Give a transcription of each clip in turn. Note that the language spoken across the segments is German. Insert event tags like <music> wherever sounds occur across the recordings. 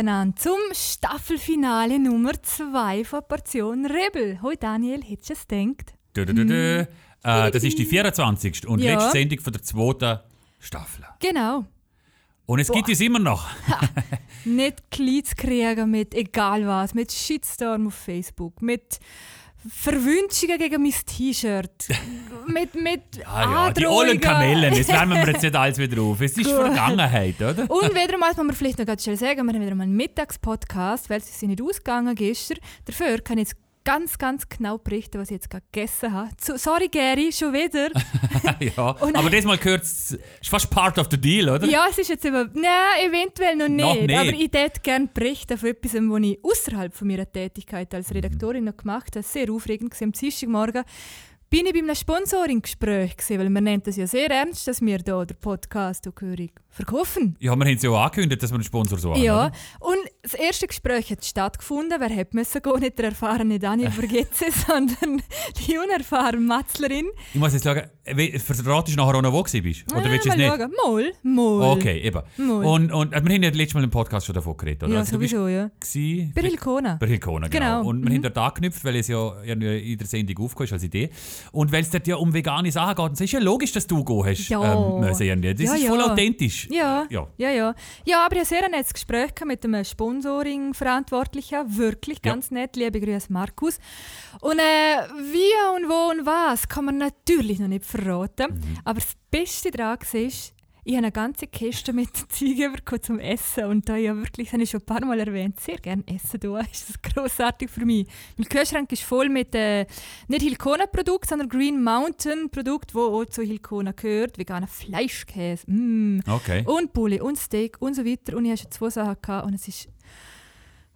miteinander zum Staffelfinale Nummer 2 von Portion Rebel. Hoi Daniel, hättest du es gedacht? Dö, dö, dö. Äh, das ist die 24. und Ja. letzte Sendung von der zweiten Staffel. Genau. Und es gibt es immer noch. Nicht klein zu kriegen mit egal was, mit Shitstorm auf Facebook, mit Verwünschungen gegen mein T-Shirt, <laughs> mit, mit Ah ja, die ollen Kamellen, das <laughs> wärmen wir jetzt nicht alles wieder auf. Es ist. Vergangenheit, oder? Und wieder mal, muss man vielleicht noch ganz schnell sagen, wir haben wieder mal einen Mittagspodcast, weil es ist nicht ausgegangen gestern. Dafür kann ich jetzt ganz, ganz genau berichten, was ich jetzt gerade gegessen habe. So, sorry Gary, schon wieder. <laughs> ja. <laughs> Aber das Mal gehört es, ist fast part of the deal, oder? Ja, es ist jetzt über. Nein, eventuell noch nicht. Noch nicht. Aber ich würde gerne berichten von etwas, was ich außerhalb von meiner Tätigkeit als Redaktorin noch gemacht habe. Sehr aufregend war am Dienstagmorgen. Bin ich bei einem Sponsoring-Gespräch weil man nennt das ja sehr ernst, dass wir hier den Podcast auch gehörig verkaufen. Ja, wir haben es ja auch angekündigt, dass wir einen Sponsor suchen. Ja, oder? und das erste Gespräch hat stattgefunden. Wer hätte müssen gehen? Nicht der erfahrene Daniel <laughs> Vergetze, sondern die unerfahrene Matzlerin. Ich muss jetzt sagen, verratest du nachher auch noch, wo du bist? Oder willst du es nicht? schauen. Mal, mal. Okay, eben. Mal. Und, und äh, wir haben ja letztes Mal im Podcast schon davon geredet, oder? Ja, Also, sowieso, ja. gsi- Bei Hilkona. Bei Hilkona, genau. Genau. Und wir Mhm. haben dort angeknüpft, weil es ja in der Sendung aufgekommen ist als Idee. Und weil es dort ja um vegane Sachen geht, und es ist ja logisch, dass du gehen hast. Ja. Ähm, müssen das Ja, ist voll ja. authentisch. Ja, Ja. ja, ja. Ja, aber ich hatte sehr ein nettes Gespräch mit dem Sponsoring-Verantwortlichen. Wirklich Ja. ganz nett. Liebe Grüße, Markus. Und äh, wie und wo und was kann man natürlich noch nicht verraten. Mhm. Aber das Beste daran war, ich habe eine ganze Kiste mit <laughs> bekommen zum Essen. Und da ich ja wirklich, das habe ich schon ein paar Mal erwähnt, sehr gerne essen da. <laughs> Ist das grossartig für mich. Mein Kühlschrank ist voll mit äh, nicht Hilkona-Produkten, sondern Green Mountain-Produkten, die auch zu Hilkona gehört. Veganer Fleischkäse. Mm. Okay. Und Bulli und Steak und so weiter. Und ich hatte schon zwei Sachen gehabt und es ist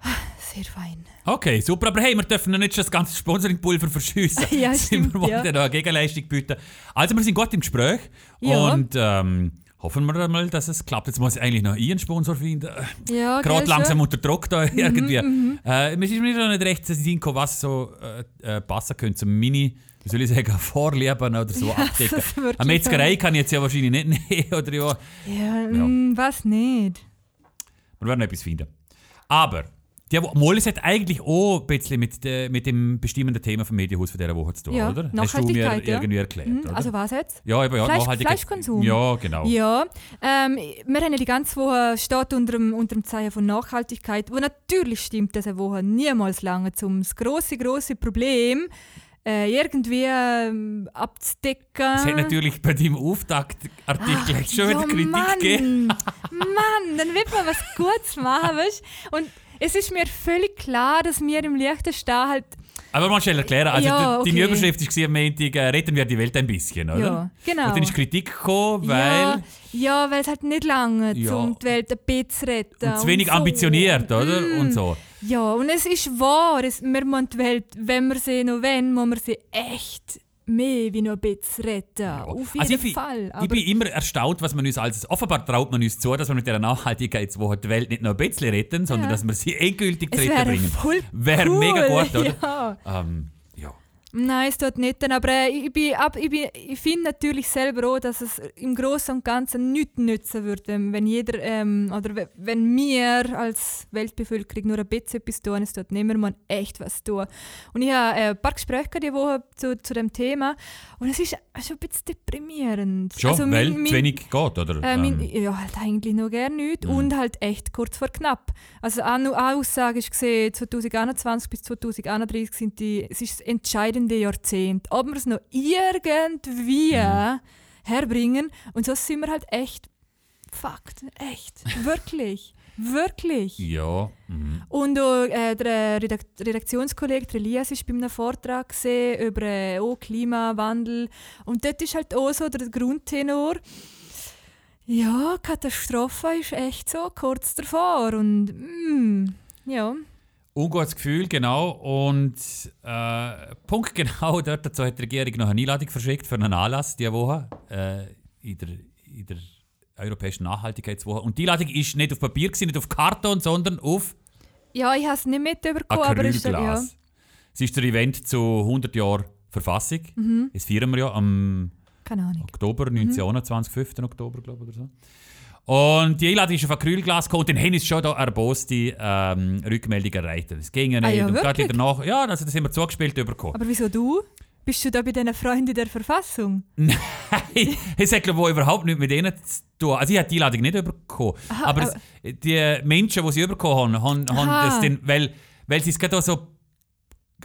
ah, sehr fein. Okay, super. Aber hey, wir dürfen noch nicht schon das ganze Sponsoring-Pulver verschiessen. <laughs> Ja, stimmt, wir wollen ja. ja. noch eine Gegenleistung bieten. Also, wir sind gut im Gespräch. Ja. Und ähm, hoffen wir mal, dass es klappt. Jetzt muss ich eigentlich noch einen Sponsor finden. Ja, Gerade gell, langsam unter Druck da irgendwie. mhm. Äh, mir ist mir noch nicht recht Sinn gekommen, was so äh, äh, passen könnte zum Mini, wie soll ich sagen, <laughs> Vorlieben oder so Ja, abdecken. Eine Metzgerei kann ich jetzt ja wahrscheinlich nicht nehmen. <laughs> Oder ja, Ja, mm, was nicht? wir werden etwas finden. Aber, die Mollis hat eigentlich auch ein bisschen mit, de, mit dem bestimmenden Thema vom Medienhaus von dieser Woche zu tun, Ja, oder? Hast du mir ja. irgendwie erklärt, Mhm? Also was jetzt? ja, eben, ja, Fleisch- Fleischkonsum. Ja, genau. Ja, ähm, wir haben ja die ganze Woche steht unter dem, unter dem Zeichen von Nachhaltigkeit, wo natürlich stimmt, diese Woche niemals lange um das große, große Problem äh, irgendwie ähm, abzudecken. Es hat natürlich bei deinem Auftaktartikel schon wieder Kritik Mann. gegeben. Mann, dann wird man was Gutes machen, weißt du? Und es ist mir völlig klar, dass wir im Liechtenstein halt Aber mal schnell erklären. Also, Ja, die- okay. Überschrift war am Montag, äh, retten wir die Welt ein bisschen, oder? Ja, genau. Und dann ist Kritik gekommen, weil... Ja, ja weil es halt nicht lange Ja. um die Welt ein bisschen zu retten. Und zu wenig so. ambitioniert, oder? Mm. Und so. Ja, und es ist wahr, es, wir müssen die Welt, wenn wir sie noch wollen, muss man sie echt mehr wie noch ein bisschen retten. Auf jeden Also ich, Fall. ich bin Aber immer erstaunt, was man uns als. Offenbar traut man uns zu, dass wir mit dieser Nachhaltigkeitswoche die Welt nicht nur ein bisschen retten, sondern Ja. dass wir sie endgültig zu retten bringen. Wäre cool. mega gut, <laughs> oder? Ja. Ähm, ja. Nein, es tut nicht. Aber äh, ich, bin, ab, ich, bin, ich finde natürlich selber auch, dass es im Großen und Ganzen nichts nützen würde, wenn, wenn jeder ähm, oder we- wenn wir als Weltbevölkerung nur ein bisschen etwas tun, es tut nicht mehr, man echt was tun. Und ich habe äh, ein paar Gespräche diese Woche zu, zu dem Thema und es ist schon ein bisschen deprimierend. Schon, Also weil mein- zu wenig geht, oder? äh, mein, Ähm, ja, halt eigentlich noch gerne nichts Mhm. und halt echt kurz vor knapp. Also eine Aussage ist gesehen, 2021 bis 2031 sind die, es ist das entscheidende Jahrzehnt. Ob wir es noch irgendwie Mhm. herbringen und so sind wir halt echt fucked, echt, wirklich, <laughs> wirklich. ja. Mhm. Und auch, äh, der Redak Redaktionskollege der Elias ist bei einem Vortrag gesehen über äh, auch Klimawandel. Und dort ist halt auch so der Grundtenor. Ja, Katastrophe ist echt so kurz davor. Und mm, ja. Ungutes Gefühl, genau. Und äh, Punkt <laughs> genau dort dazu hat die Regierung noch eine Einladung verschickt für einen Anlass diese Woche äh, in, der, in der Europäischen Nachhaltigkeitswoche. Und die Einladung ist nicht auf Papier, gewesen, nicht auf Karton, sondern auf Ja, ich habe es nicht mitbekommen, aber es ist ja. Es ist der Event zu 100 Jahren Verfassung. Das feiern wir ja am. Oktober, 1921, 5. Oktober, glaube ich, oder so. Und die Einladung ist auf Acrylglas gekommen und dann haben uns schon da erboste ähm, Rückmeldungen erreicht. Das ging ja Ah, nicht. ja, und gerade wieder nach, ja, also das haben wir zugespielt bekommen. Aber wieso du? Bist du da bei diesen Freunden der Verfassung? <laughs> Nein, es hat glaube ich überhaupt nichts mit denen zu tun. Also ich habe die Einladung nicht bekommen. Aha, aber es, die Menschen, die sie bekommen haben, haben, haben das dann, weil, weil sie es gerade so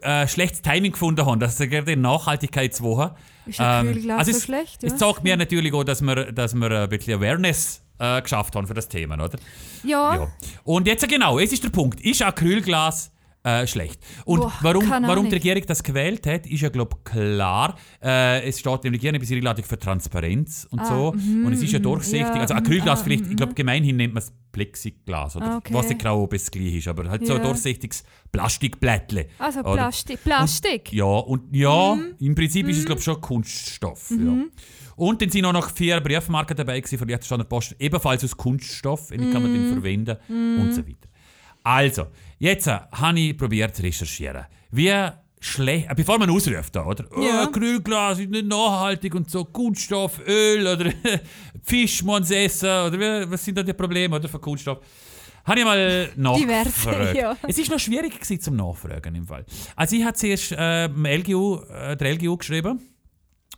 äh, schlechtes Timing gefunden haben, dass sie gerade in Nachhaltigkeitswoche. Ist ein Ähm, Kühlglas also so es, schlecht? Es ja? zeigt mir natürlich auch, dass wir, dass wir ein bisschen Awareness äh, geschafft haben für das Thema, oder? Ja, Ja. Und jetzt genau, es ist der Punkt. Ist Acrylglas äh, schlecht? Und Boah, warum, warum die Regierung das gewählt hat, ist ja, glaube ich, klar. Äh, es steht im Regierungsbezirk Einladung für Transparenz und so. und es ist ja durchsichtig. Ah, mhm, ja, also mhm, Acrylglas ah, vielleicht, ich glaube, gemeinhin nennt man es Plexiglas. Oder Ah, okay. was nicht genau, ob es gleich ist. Aber halt so ein Ja. durchsichtiges Plastikblättle. also? Plastik. Plastik. Ja, und ja, Mhm. im Prinzip ist es glaube ich schon Kunststoff. Ja. Und dann sind auch noch vier Briefmarken dabei gewesen von der Post, ebenfalls aus Kunststoff, die kann man Mhm. dann verwenden und so weiter. Also, jetzt äh, habe ich probiert zu recherchieren. Wie schlecht, äh, bevor man ausruft da, oder? Ja. Oh, Acrylglas ist nicht nachhaltig und so, Kunststoff, Öl oder <laughs> Fisch muss man essen, oder was sind da die Probleme oder, von Kunststoff? Habe ich mal <laughs> nachgefragt. ja. Es ist noch schwierig gewesen zum Nachfragen im Fall. Also ich habe zuerst äh, LGU, äh, der LGU geschrieben,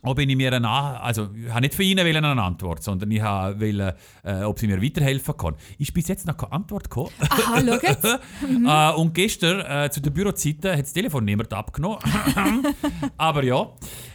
ob ich mir eine, also ich habe nicht für ihn wollen eine Antwort, sondern ich wollen, äh, ob sie mir weiterhelfen kann. Ist bis jetzt noch keine Antwort gekommen. Aha, schau jetzt. <laughs> äh, und gestern äh, zu der Bürozeit hat das Telefon niemand abgenommen. <laughs> Aber ja.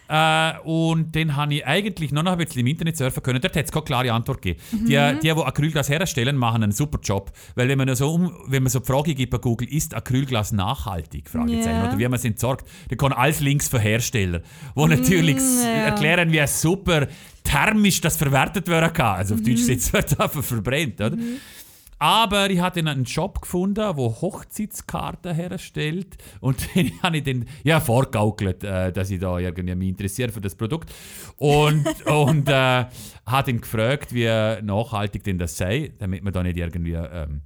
Äh, und dann habe ich eigentlich noch ein bisschen im Internet surfen können. Dort hat es keine klare Antwort gegeben. Die, die, die Acrylglas herstellen, machen einen super Job. Weil wenn man so, um, wenn man so die Frage gibt bei Google, ist Acrylglas nachhaltig? Fragezeichen. Ja. Oder wie man es entsorgt, dann kommen alles Links für Hersteller, wo natürlich s- ja. erklären, wie super thermisch das verwertet werden kann. Also auf Deutsch jetzt wird <laughs> einfach verbrennt, oder? Aber ich hatte einen Shop gefunden, der Hochzeitskarten herstellt. Und <laughs> den habe ich dann ja, vorgaukelt, äh, dass ich da irgendwie mich interessiere für das Produkt. Und, <laughs> und äh, habe ihn gefragt, wie nachhaltig denn das sei, damit man da nicht irgendwie ähm,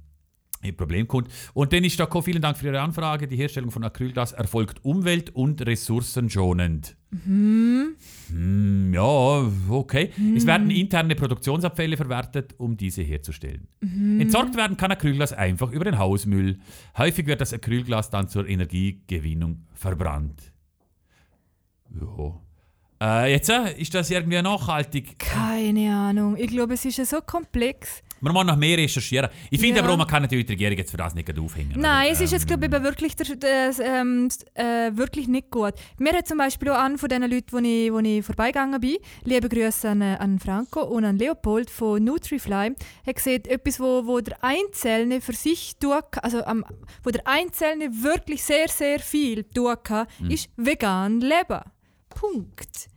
in Problem kommt. Und da gekommen, vielen Dank für Ihre Anfrage. Die Herstellung von Acrylglas erfolgt umwelt- und ressourcenschonend. Hm, ja, okay. Es werden interne Produktionsabfälle verwertet, um diese herzustellen. Entsorgt werden kann Acrylglas einfach über den Hausmüll. Häufig wird das Acrylglas dann zur Energiegewinnung verbrannt. Ja. Äh, jetzt äh, ist das irgendwie nachhaltig. Keine Ahnung. Ich glaube, es ist ja so komplex. Man muss noch mehr recherchieren. Ich finde Ja. aber auch, man kann natürlich die Regierung jetzt für das nicht aufhängen. Nein, oder? es ist jetzt, glaube ich, wirklich, der, das, ähm, s- äh, wirklich nicht gut. Mir hat zum Beispiel auch an von den Leuten, wo ich, wo ich vorbeigegangen bin, liebe Grüße an, an Franco und an Leopold von Nutrifly, hat gesagt, etwas, wo, wo der Einzelne für sich tun kann, also am, wo der Einzelne wirklich sehr, sehr viel tun kann, Hm. ist vegan leben. Punkt.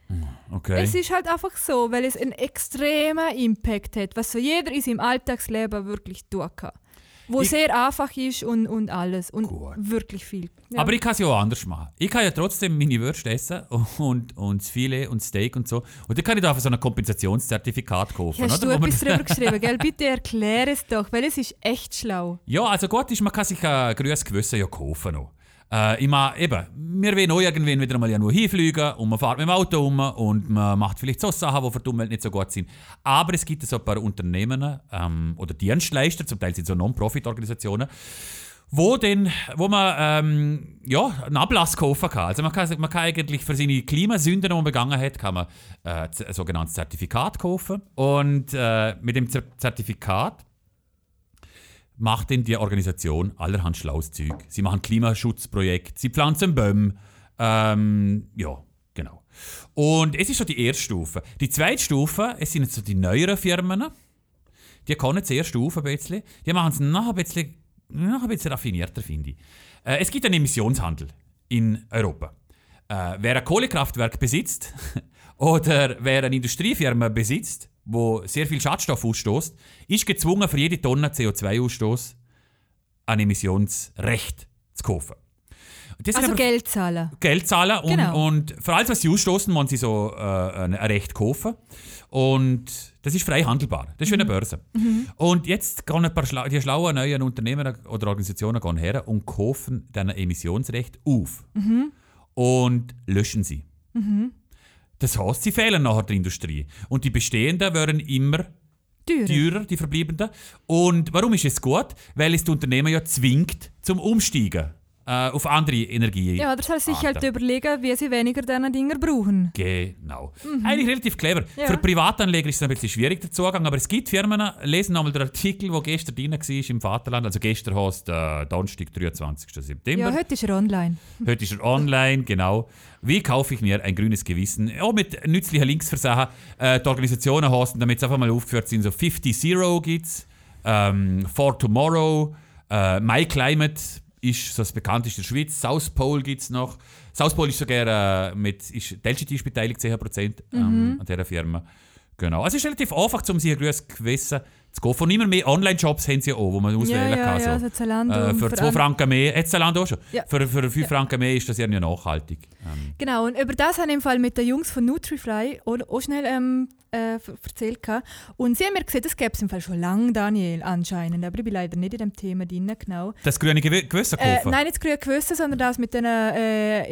Okay. Es ist halt einfach so, weil es einen extremen Impact hat, was so jeder in seinem Alltagsleben wirklich tun kann. Wo Ich- sehr einfach ist und, und alles. Und Gut. wirklich viel. Ja. Aber ich kann es ja auch anders machen. Ich kann ja trotzdem meine Würste essen <laughs> und, und das Filet und Steak und so. Und dann kann ich da einfach so ein Kompensationszertifikat kaufen. Hast du oder? Man- etwas darüber <laughs> geschrieben, gell? Bitte erklär es doch, weil es ist echt schlau. Ja, also gut ist, man kann sich ein grünes Gewissen ja kaufen. Noch. Äh, ich meine, eben, wir wollen auch irgendwann wieder mal nur hinfliegen und man fährt mit dem Auto um und man macht vielleicht so Sachen, die für die Umwelt nicht so gut sind. Aber es gibt so ein paar Unternehmen ähm, oder Dienstleister, zum Teil sind so Non-Profit-Organisationen, wo, denn, wo man ähm, ja, einen Ablass kaufen kann. Also man kann, man kann eigentlich für seine Klimasünden, die man begangen hat, kann man äh, ein sogenanntes Zertifikat kaufen. Und äh, mit dem Zer- Zertifikat macht denn die Organisation allerhand schlaues Zeug. Sie machen Klimaschutzprojekte, sie pflanzen Bäume. Ähm, ja, genau. Und es ist schon die erste Stufe. Die zweite Stufe, es sind jetzt so die neueren Firmen. Die können zuerst Stufe ein bisschen. Die machen es noch ein bisschen, noch ein bisschen raffinierter, finde ich. Äh, es gibt einen Emissionshandel in Europa. Äh, wer ein Kohlekraftwerk besitzt <laughs> oder wer eine Industriefirma besitzt, wo sehr viel Schadstoff ausstoßt, ist gezwungen, für jede Tonne CO2-Ausstoß ein Emissionsrecht zu kaufen. Also Geld zahlen. Geld zahlen und, Genau. und für alles, was sie ausstoßen, müssen sie so äh, ein Recht kaufen. Und das ist frei handelbar. Das ist wie eine Börse. Und jetzt gehen ein paar schlau die schlauen neuen Unternehmen oder Organisationen gehen her und kaufen dann ein Emissionsrecht auf. Und löschen sie. Das heißt, sie fehlen nachher der Industrie. Und die bestehenden werden immer Teurer. teurer, die verbliebenen. Und warum ist es gut? Weil es die Unternehmen ja zwingt zum Umsteigen äh, auf andere Energien. Ja, das soll sich halt überlegen, wie sie weniger diese Dinger brauchen. Genau. Eigentlich relativ clever. Mhm. Ja. Für Privatanleger ist es ein bisschen schwierig der Zugang, aber es gibt Firmen, lesen nochmal den Artikel, der gestern drin war im Vaterland. Also gestern heißt äh, Donnerstag, 23. September. Ja, heute ist er online. <laughs> Heute ist er online, genau. Wie kaufe ich mir ein grünes Gewissen? Auch mit nützlichen Links für Sachen. Äh, die Organisationen heißen, damit es einfach mal aufgeführt sind, so 50 Zero gibt es, ähm, For Tomorrow, äh, My Climate ist so das bekannteste der Schweiz, South Pole gibt es noch. South Pole ist sogar äh, mit, ist, die LGT ist beteiligt, 10% ähm, an dieser Firma. Genau. Also es ist relativ einfach, um sich grünes Gewissen zu kaufen. Und immer mehr Online-Shops haben sie auch, wo man auswählen Ja, ja, kann. ja, so. so Zalando Äh, für für 2 an- Franken mehr, hat Zalando auch schon. Ja. Für, für 5 Franken mehr ist das ja nachhaltig. Ähm, Genau, und über das habe ich im Fall mit den Jungs von Nutrify auch, auch schnell ähm, äh, erzählt. Und sie haben mir gesagt, das gäbe es im Fall schon lange, Daniel, anscheinend. Aber ich bin leider nicht in dem Thema drin, genau. das grüne Gew Gewissen Äh, kaufen? nein, nicht das grüne Gewissen, sondern das mit den äh,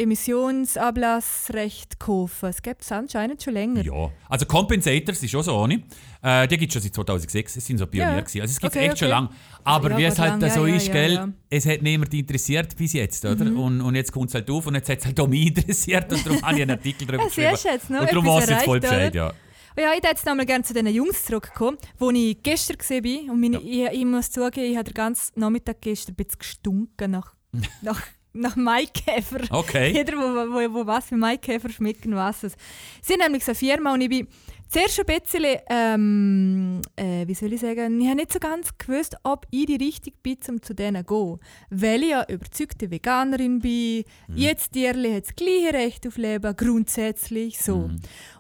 Emissionsablassrecht kaufen. Es gibt es anscheinend schon länger. Ja, also Compensators ist auch so ohne. Äh, die gibt es schon seit 2006. Es sind so Pionier. Ja. gewesen. Also es gibt es Okay, echt schon okay. lange. Aber Ja, wie es halt lang, so ja, ist, ja, gell. Mhm. es hat niemand interessiert bis jetzt, oder? Und, und jetzt kommt es halt auf und jetzt hat es halt auch mich <laughs> interessiert und darum habe ich einen Artikel <laughs> darüber geschrieben. jetzt und darum weiß ich jetzt voll Bescheid, ja. Ja, ich würde jetzt nochmal gerne zu den Jungs zurückkommen, wo ich gestern gesehen bin. Und meine, ich, ich muss zugeben, ich habe den ganzen Nachmittag gestern ein bisschen gestunken nach, <laughs> nach, nach Maikäfer. Okay. <laughs> Jeder, wo, wo, wo was für Maikäfer schmecken, was es. Sie sind nämlich so eine Firma und ich bin zuerst ein bisschen, ähm, äh, wie soll ich sagen, ich habe nicht so ganz gewusst, ob ich die richtig bin, um zu denen zu gehen. Weil ich ja überzeugte Veganerin bin, jetzt Tierli hat das gleiche Recht auf Leben, grundsätzlich so.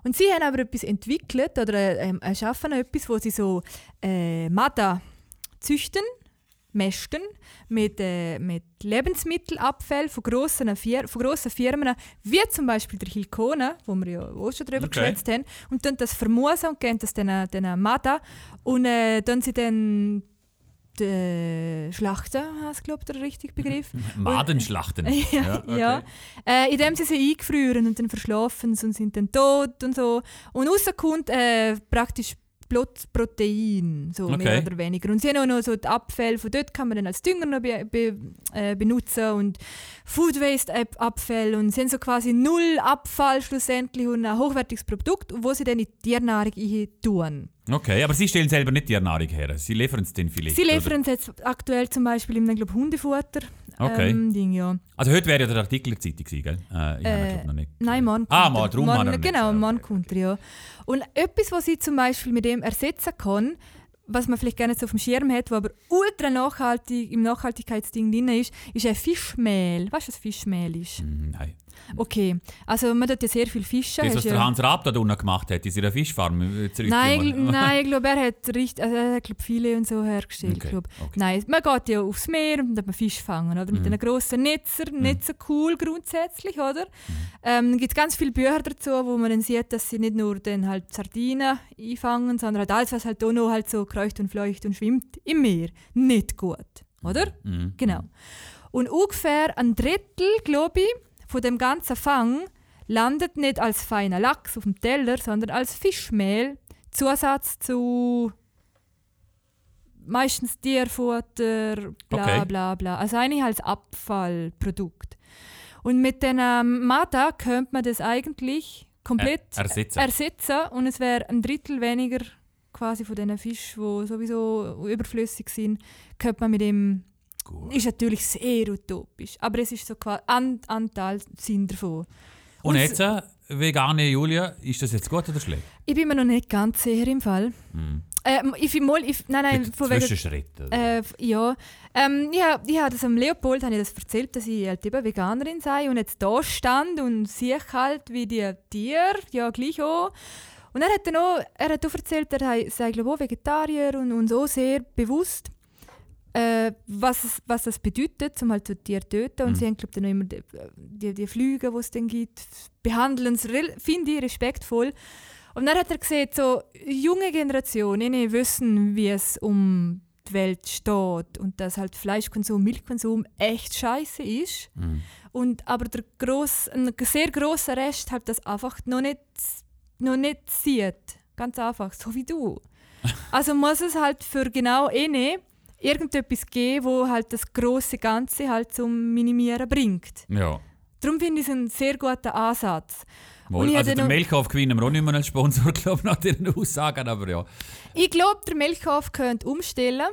Und sie haben aber etwas entwickelt oder ähm, erschaffen etwas, wo sie so äh, Mada züchten, mästen mit, äh, mit Lebensmittelabfällen von grossen, Fir von grossen Firmen, wie zum Beispiel der Hilkone, wo wir ja auch schon darüber Okay. geschwätzt haben, und dann das vermusen und geben das den, den Mada und äh, dann sie dann die Schlachten, du glaube der richtige Begriff? <laughs> Madenschlachten. <laughs> ja, ja. Äh, indem sie sie eingefrieren und dann verschlafen und sind dann tot und so. Und außen kommt äh, praktisch Blutprotein, so Okay. mehr oder weniger. Und sie haben auch noch so die Abfälle von dort kann man dann als Dünger noch be be äh, benutzen und Food Waste Ab- Abfälle und sie haben so quasi null Abfall schlussendlich und ein hochwertiges Produkt, wo sie dann in die Tiernahrung tun. Okay, aber Sie stellen selber nicht die Ernährung her. Sie liefern es denn vielleicht. Sie liefern es jetzt aktuell zum Beispiel in glaub, Hundefutter. Okay. Ähm, Ding, ja. Also heute wäre ja der Artikel in der Zeitung gewesen, gell? Äh, ich habe ihn, Äh, noch nicht. Nein, Mann. Ah, er. darum Mann, Genau, gesagt, Mann okay. er, ja. Und etwas, was ich zum Beispiel mit dem ersetzen kann, was man vielleicht gerne so auf dem Schirm hat, was aber ultra nachhaltig im Nachhaltigkeitsding drin ist, ist ein Fischmehl. Weißt du, was Fischmehl ist? Hm, Nein. Okay, also man tut ja sehr viel Fischen. Das, was der Hans Raab da unten gemacht hat, in seiner Fischfarm. äh, Nein, nein, ich <laughs> glaube, er hat richtig, also er hat glaub, viele und so hergestellt. Okay, okay. Nein, man geht ja aufs Meer und dann Fisch fangen, oder? Mit Mhm. einem grossen Netzer, nicht so cool grundsätzlich, oder? Ähm, gibt ganz viele Bücher dazu, wo man dann sieht, dass sie nicht nur dann halt Sardinen einfangen, sondern halt alles, was halt auch noch halt so kreucht und fleucht und schwimmt im Meer. Nicht gut, oder? Mhm. Genau. Und ungefähr ein Drittel, glaube ich, von dem ganzen Fang landet nicht als feiner Lachs auf dem Teller, sondern als Fischmehl, Zusatz zu meistens Tierfutter, bla Okay. bla bla. Also eigentlich als Abfallprodukt. Und mit den ähm, Mata könnte man das eigentlich komplett Er- ersetzen. ersetzen und es wäre ein Drittel weniger quasi von diesen Fischen, die sowieso überflüssig sind, könnte man mit dem Gut. ist natürlich sehr utopisch, aber es ist so quasi ein Anteil sind davon. Und Und jetzt, äh, vegane Julia, ist das jetzt gut oder schlecht? Ich bin mir noch nicht ganz sicher im Fall. Mhm. Ähm, ich mal, ich, nein, nein, von wegen, äh, ja. Ähm, ich habe ich hab das am Leopold habe ich das erzählt, dass ich halt eben Veganerin sei und jetzt da stand und sehe halt, wie die Tiere, ja gleich auch. Und er hat dann auch, er hat auch erzählt, er sei- sei glaube ich auch Vegetarier und, und so sehr bewusst, äh, was, es, was das bedeutet, um halt so Tiere zu töten. Und Mhm. sie haben glaube ich immer die, die, die Flüge, die es dann gibt, behandeln es, finde ich, respektvoll. Und dann hat er gesagt, so junge Generationen wissen, wie es um die Welt steht und dass halt Fleischkonsum, Milchkonsum echt scheiße ist. Mhm. Und aber der gross, ein sehr grosser Rest halt das einfach noch nicht, noch nicht sieht. Ganz einfach, so wie du. <laughs> Also muss es halt für genau eine irgendetwas geben, wo halt das große Ganze halt zum Minimieren bringt. Ja. Darum finde ich es ein sehr guter Ansatz. Ich also den Melkhof gewinnen wir auch nicht mehr als Sponsor, <laughs> glaube ich, nach diesen Aussagen, aber ja. Ich glaube, der Milchhof könnte umstellen.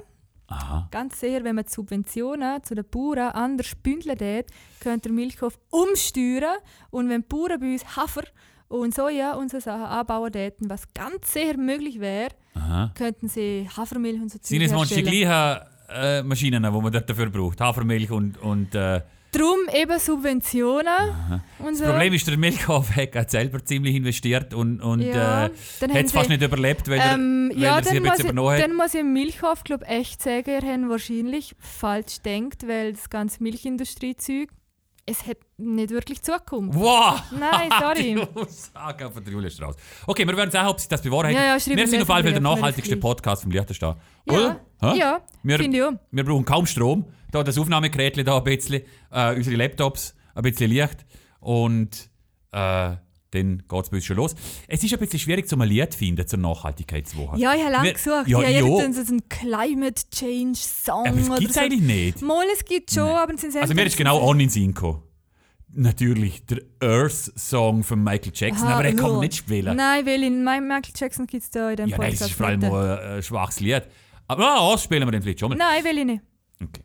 Aha. Ganz sicher, wenn man die Subventionen zu den Bauern anders bündeln tät, könnte der Milchhof umsteuern. Und wenn die Bauern bei uns Hafer und Soja und so Sachen anbauen täten, was ganz sicher möglich wäre, könnten sie Hafermilch und so Sind es herstellen. gleichen äh, Maschinen, die man dort dafür braucht? Hafermilch und. und äh, Drum eben Subventionen und so. das Problem ist, der Milchhof <laughs> hat selber ziemlich investiert und, und Ja, äh, dann hat es fast nicht überlebt, weil, er, Ähm, weil ja, er sich dann ein muss, bisschen ich, übernommen hat. dann muss ich im Milchhof glaub, echt sagen, ihr habt wahrscheinlich falsch denkt, weil das ganze Milchindustriezeug, es hat nicht wirklich Zukunft. Wow! Nein, sorry. <laughs> Die Aussage von der Julia Strauss. Okay, wir werden sehen, ob sich das bewahrheitet. Ja, ja, wir sind auf alle Fälle der nachhaltigste. Podcast vom Liechtenstein. Ja? Hä? ja Wir, finde ich auch. wir brauchen kaum Strom. Da das Aufnahmegerät da ein bisschen, äh, unsere Laptops ein bisschen Licht und äh, dann geht es bei uns schon los. Es ist ein bisschen schwierig, zum ein Lied zu finden zur Nachhaltigkeitswoche. Ja, ich habe lange gesucht. Ja, ja. habe irgendwie so einen Climate Change Song aber oder gibt es so. eigentlich nicht. Mal, es gibt schon, aber es sind Also mir ist genau on in den Sinn gekommen. Natürlich der Earth-Song von Michael Jackson, aber er kann nicht spielen. Nein, weil in Michael Jackson gibt es da in dem ja, nein, Podcast das ist vor allem ein, ein schwaches Lied. Aber ja, das spielen wir dann vielleicht schon mal. Nein, will ich nicht. Okay.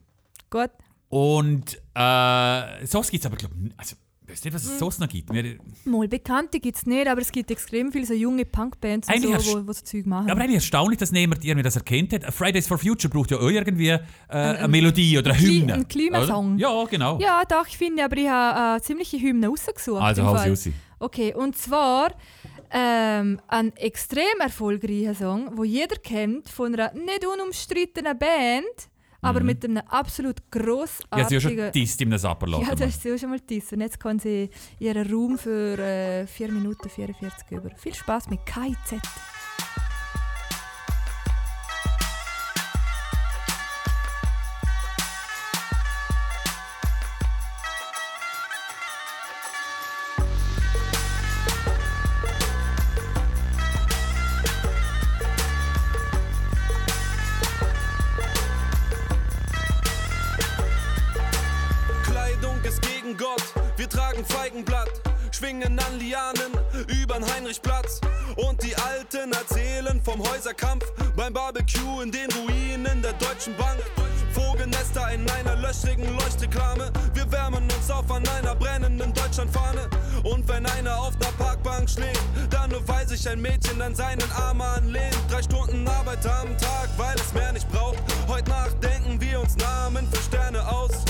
Gut. Und äh, sonst gibt es aber, glaube ich, also, ich weiß nicht, was Hm. es sonst noch gibt. Wir, Mal Bekannte gibt es nicht, aber es gibt extrem viele so junge Punkbands und so, wo, wo so Zeug machen. aber eigentlich erstaunlich, dass niemand irgendwie das erkennt hat. Fridays for Future braucht ja auch irgendwie äh, eine Melodie oder eine Kli- Hymne. ein Klimasong. oder? Ja, genau. ja, doch, ich finde, aber ich habe eine ziemliche Hymne rausgesucht. also hau sie raus. Okay, und zwar ähm, ein extrem erfolgreicher Song, wo jeder kennt, von einer nicht unumstrittenen Band, aber mit einem absolut Ja, sie ja schon grossartigen... disst in einem Sapperladen. Ja, das ist sie schon mal dies. Und jetzt kann sie ihren Raum für äh, 4 Minuten 44 über. Viel Spaß mit KIZ. Wir tragen Feigenblatt, schwingen an Lianen übern Heinrichplatz. Und die Alten erzählen vom Häuserkampf beim Barbecue in den Ruinen der Deutschen Bank. Vogelnester in einer löchrigen Leuchtreklame. Wir wärmen uns auf an einer brennenden Deutschlandfahne. Und wenn einer auf der Parkbank schläft, dann nur weil sich ein Mädchen an seinen Arm anlehnt. Drei Stunden Arbeit am Tag, weil es mehr nicht braucht. Heute Nacht denken wir uns Namen für Sterne aus.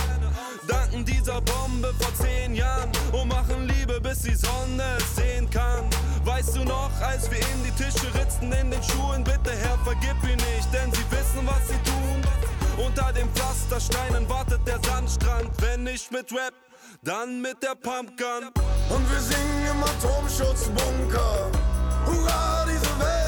Danken dieser Bombe vor zehn Jahren und machen Liebe, bis die Sonne es sehen kann. Weißt du noch, als wir in die Tische ritzten in den Schuhen, bitte Herr, vergib ihn nicht, denn sie wissen, was sie tun. Unter den Pflastersteinen wartet der Sandstrand, wenn nicht mit Rap, dann mit der Pumpgun. Und wir singen im Atomschutzbunker. Hurra, diese Welt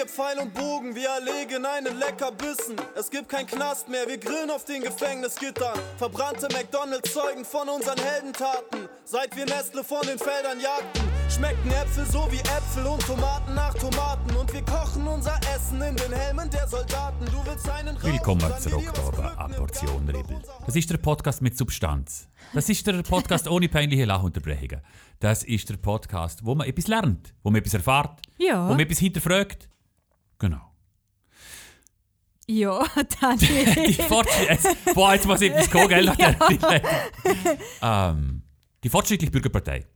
Dir Pfeil und Bogen, wir erlegen einen Leckerbissen. Es gibt kein Knast mehr, wir grillen auf den Gefängnisgittern. Verbrannte McDonalds zeugen von unseren Heldentaten. Seit wir Nestle von den Feldern jagten, schmecken Äpfel so wie Äpfel und Tomaten nach Tomaten. Und wir kochen unser Essen in den Helmen der Soldaten. Du willst einen rauchen, Willkommen zurück hier bei pflücken «Eine im Portion. Ribbel». Das ist der Podcast mit Substanz. Das ist der Podcast ohne peinliche Lachunterbrechungen. Das ist der Podcast, wo man etwas lernt, wo man etwas erfährt, Ja. wo man etwas hinterfragt. Genau. Ja, <laughs> <laughs> Die Daniel. Fortschritt, boah, jetzt muss ich etwas kommen, gell? der- ähm, die Fortschrittliche Bürgerpartei,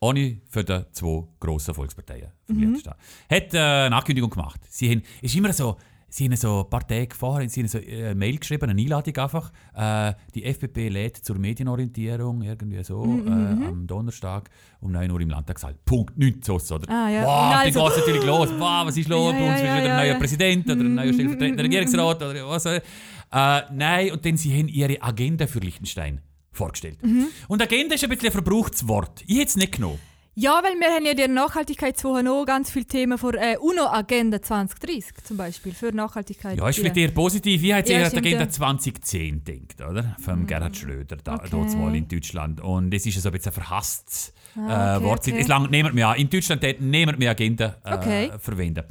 ohne für die zwei grossen Volksparteien vom Mhm. Hat äh, eine Ankündigung gemacht. Sie haben, es ist immer so, sie haben so ein paar Tage vorher sie haben so äh, eine Mail geschrieben, eine Einladung einfach. Äh, die FPP lädt zur Medienorientierung, irgendwie so, Mhm, äh, am Donnerstag um 9 Uhr im Landtagssaal. Punkt, nichts so. Oder? Ah, ja. Wow, dann also- geht es natürlich los. Wow, was ist los? Ja, Bei uns ja, ist ja, wieder ein neuer. Präsident oder ein neuer stellvertretender Regierungsrat oder was auch. Äh, nein, und dann sie haben ihre Agenda für Liechtenstein vorgestellt. Mhm. Und Agenda ist ein bisschen ein verbrauchtes Wort. Ich hätte es nicht genommen. Ja, weil wir haben ja in der Nachhaltigkeitswoche noch ganz viele Themen vor äh, UNO-Agenda 2030 zum Beispiel, für Nachhaltigkeit. Ja, ist vielleicht eher positiv. Ich hätte Ja, eher an die Agenda ja. 2010 gedacht, oder? Vom Gerhard Schröder, da, Okay. dort mal in Deutschland. Und es ist so ein bisschen ein verhasstes Ah, äh, okay, Wort. okay. Es langt niemand mehr an. In Deutschland niemand mehr Agenda äh, Okay. verwenden.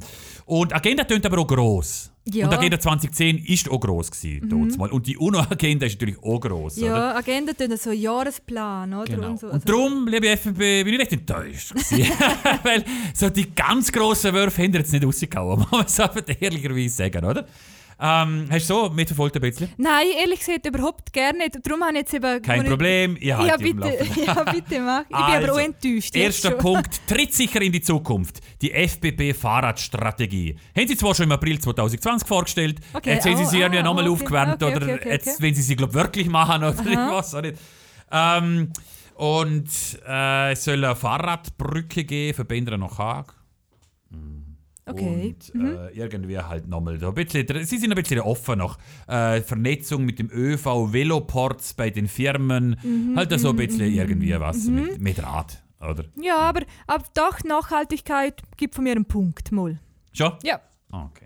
Und Agenda tönt aber auch gross. Ja. Mhm. Und Agenda 2010 ist auch gross gewesen, mal. Und die UNO-Agenda ist natürlich auch gross, oder? Ja, Agenda tun so einen Jahresplan, oder? Genau. Und, so. Und Also- darum, liebe FNB, bin ich recht enttäuscht. <laughs> <laughs> Weil so die ganz grossen Würfe haben jetzt nicht rausgehauen, <laughs> muss man es ehrlicherweise sagen, oder? Ähm, hast du so mitverfolgt ein bisschen? Nein, ehrlich gesagt überhaupt gerne nicht. Darum habe ich jetzt eben... Kein Problem, ich Ja, halte am bitte, <laughs> ja, bitte mach. Ich bin aber Also, auch enttäuscht. jetzt Erster. Punkt, tritt sicher in die Zukunft. Die FBB-Fahrradstrategie. Haben sie zwar schon im April 2020 vorgestellt, Okay, jetzt haben sie oh, sie irgendwie ah, nochmal okay. aufgewärmt Okay, oder jetzt, wenn sie sie glaub, wirklich machen oder ich weiß auch nicht. Ähm, und äh, es soll eine Fahrradbrücke geben von Bendera nach Haag. Okay. Mhm. Und äh, irgendwie halt nochmal so ein bisschen, sie sind ein bisschen offen noch. Äh, Vernetzung mit dem ÖV, Veloports bei den Firmen, Mhm, halt so ein bisschen irgendwie was mit, mit Rad, oder? Ja, aber, aber doch, Nachhaltigkeit gibt von mir einen Punkt, mal. Schon? Ja. Okay, gut.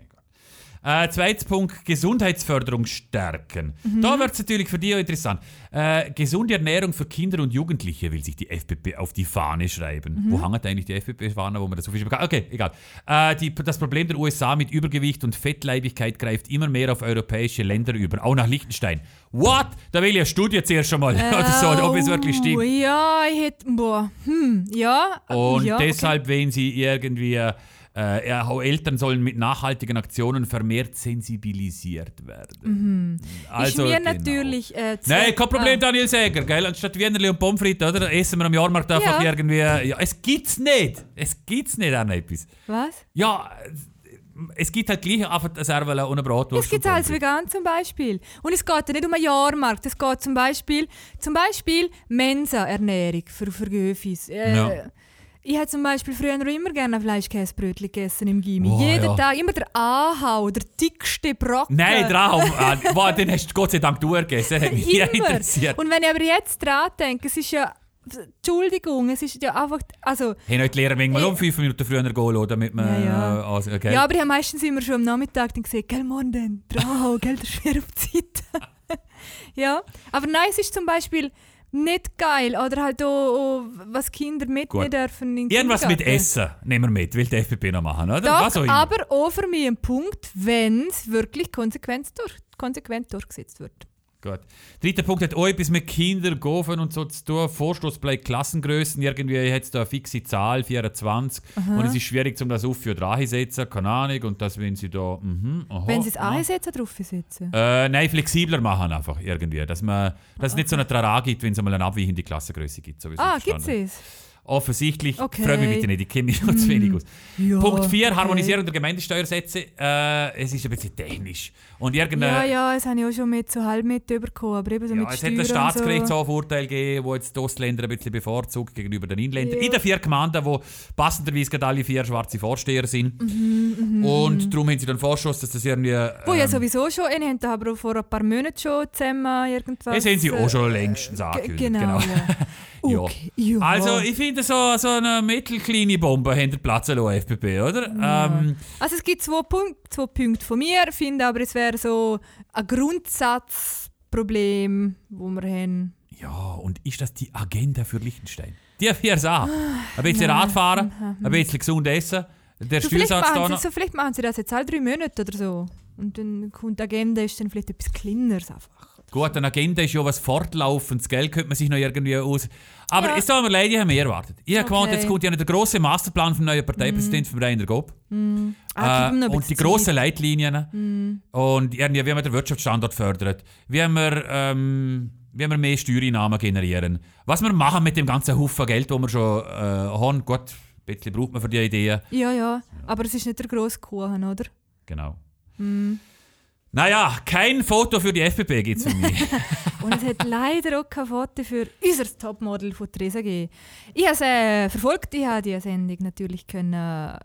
Äh, zweiter Punkt, Gesundheitsförderung stärken. Mhm. Da wird es natürlich für dich auch interessant. Äh, gesunde Ernährung für Kinder und Jugendliche will sich die FPP auf die Fahne schreiben. Mhm. Wo hängt eigentlich die FPP-Fahne, wo man das so viel bekannt Okay, egal. Äh, die, das Problem der USA mit Übergewicht und Fettleibigkeit greift immer mehr auf europäische Länder über, auch nach Liechtenstein. What? Da will ich eine Studie zuerst schon mal, <laughs> oder so, ob es wirklich Oh, stimmt. Ja, ich hätte. Boah. Hm, ja. Und ja, deshalb, wenn sie irgendwie, äh, auch Eltern sollen mit nachhaltigen Aktionen vermehrt sensibilisiert werden. Also, ist mir genau. natürlich. Äh, Nein, kein Problem, Ah. Daniel Säger. Gell? Anstatt Wienerli und Pommes frites, oder? Essen wir am Jahrmarkt einfach Ja. irgendwie. Ja, es gibt's nicht. Es gibt's nicht an etwas. Was? Ja, es gibt halt gleich einfach ein Servela eine Bratwurst. Es gibt und als vegan zum Beispiel. Und es geht ja nicht um einen Jahrmarkt. Es geht zum Beispiel, zum Beispiel Mensa-Ernährung für, für Göfis. Äh, Ja. Ich habe zum Beispiel früher noch immer gerne Fleischkäsebrötchen gegessen im Gimmi. Oh, Jeden ja. Tag immer der Ahau, der dickste Brocken. Nein, Traum. äh, wow, den hast du Gott sei Dank du gegessen. Das hat mich <laughs> nie interessiert. Und wenn ich aber jetzt dran denke, es ist ja. Entschuldigung, es ist ja einfach. Also, Haben euch die Lehrer manchmal Ich- um fünf Minuten früher gehen lassen, damit man... Ja, ja. äh, also, okay. Ja, aber ich habe meistens immer schon am Nachmittag dann gesehen, gell, morgen dann, Trau, gell, das ist schwer auf die Zeit. <laughs> ja, aber nein, es ist zum Beispiel nicht geil. Oder halt auch, was Kinder mitnehmen Gut. dürfen in Irgendwas mit. Essen nehmen wir mit, will die FDP noch machen, oder? Was auch Doch, aber auch für mich ein Punkt, wenn es wirklich konsequent, durch, konsequent durchgesetzt wird. Gut. Dritter Punkt hat auch etwas mit Kindern, Gofen und so zu tun. Vorstoß bleibt Klassengrößen. Irgendwie hat es da eine fixe Zahl, 24. Und es ist schwierig, um das auf für dran setzen. Keine Ahnung. Und das, wenn sie da. Mhm, aha, wenn sie es aha. einsetzen, drauf setzen. Äh, nein, flexibler machen einfach irgendwie. Dass, man, dass es nicht so eine Trara gibt, wenn es einmal eine abweichende Klassengröße gibt. So ah, verstanden es? Offensichtlich. Okay. Freue mich bitte nicht, ich kenne mich noch zu wenig aus. Ja, Punkt 4, okay. Harmonisierung der Gemeindesteuersätze. Äh, es ist ein bisschen technisch. Und irgendeine. Ja, ja, das habe ich auch schon mit so halb mit bekommen, aber eben so Ja, mit es hat Steuern und so. Staatsgerichtshof-Urteil gegeben, wo jetzt die Ostländer ein bisschen bevorzugt gegenüber den Inländern. Ja. In den vier Gemeinden, wo passenderweise gerade alle vier schwarze Vorsteher sind. Mhm, Und darum haben sie dann Vorschuss, dass das irgendwie... Wo ja ähm, sowieso schon, einen haben da aber vor ein paar Monaten schon zusammen irgendwas... Das haben sie äh, auch schon längstens Ge- angekündigt. Genau, ja. Ja. <laughs> Okay, ja. Also ich finde, so, so eine mittelkleine Bombe haben der Platz lassen, FPP, oder? Ähm, Also es gibt zwei, Punkt, zwei Punkte von mir, ich finde aber es wäre so ein Grundsatzproblem, wo wir haben. ja, und ist das die Agenda für Liechtenstein? Die vier Sachen. Ein bisschen Radfahren, ein bisschen gesund essen, der So Steuersatz da noch. so, vielleicht machen sie das jetzt alle drei Monate oder so. Und dann kommt die Agenda, ist dann vielleicht etwas kleineres einfach. Gut, eine Agenda ist ja was fortlaufendes, Geld könnte man sich noch irgendwie aus. Aber Ja. es tut mir leid, ich habe mehr erwartet. Ich habe Okay. jetzt kommt ja der grosse Masterplan vom neuen Parteipräsidenten von Rainer Gob. Ah, ihm noch Äh, und die grossen. Leitlinien. Und irgendwie, wie man den Wirtschaftsstandort fördert, wie wir, ähm, wie wir mehr Steuereinnahmen generieren. Was wir machen mit dem ganzen Haufen Geld, das wir schon äh, haben. Gut, ein bisschen braucht man für die Ideen. Ja, ja, aber es ist nicht der grosse Kuchen, oder? Genau. Hm. Naja, kein Foto für die FPP gibt es für mich. <laughs> Und es hat leider auch kein Foto für unser Topmodel von Theresa gegeben. Ich habe es äh, verfolgt, ich habe die Sendung natürlich können, äh,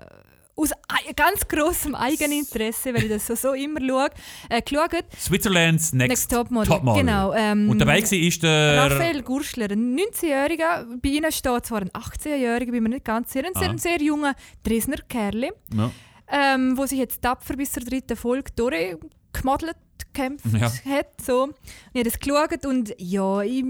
aus ganz grossem Eigeninteresse, weil ich das so, so immer schaue, äh, geschaut. Switzerland's Next, Next Topmodel. Topmodel. Genau, ähm, Und dabei war ist der... Raphael Gurschler, ein 19-Jähriger, bei ihnen steht zwar ein 18-Jähriger, bin mir nicht ganz sicher, ein sehr, Ah. ein sehr junger Dresdner Kerl, Ja. ähm, wo sich jetzt tapfer bis zur dritten Folge durchgemodelt gekämpft Ja. hat. So. Und ich habe das geschaut und ja, ich,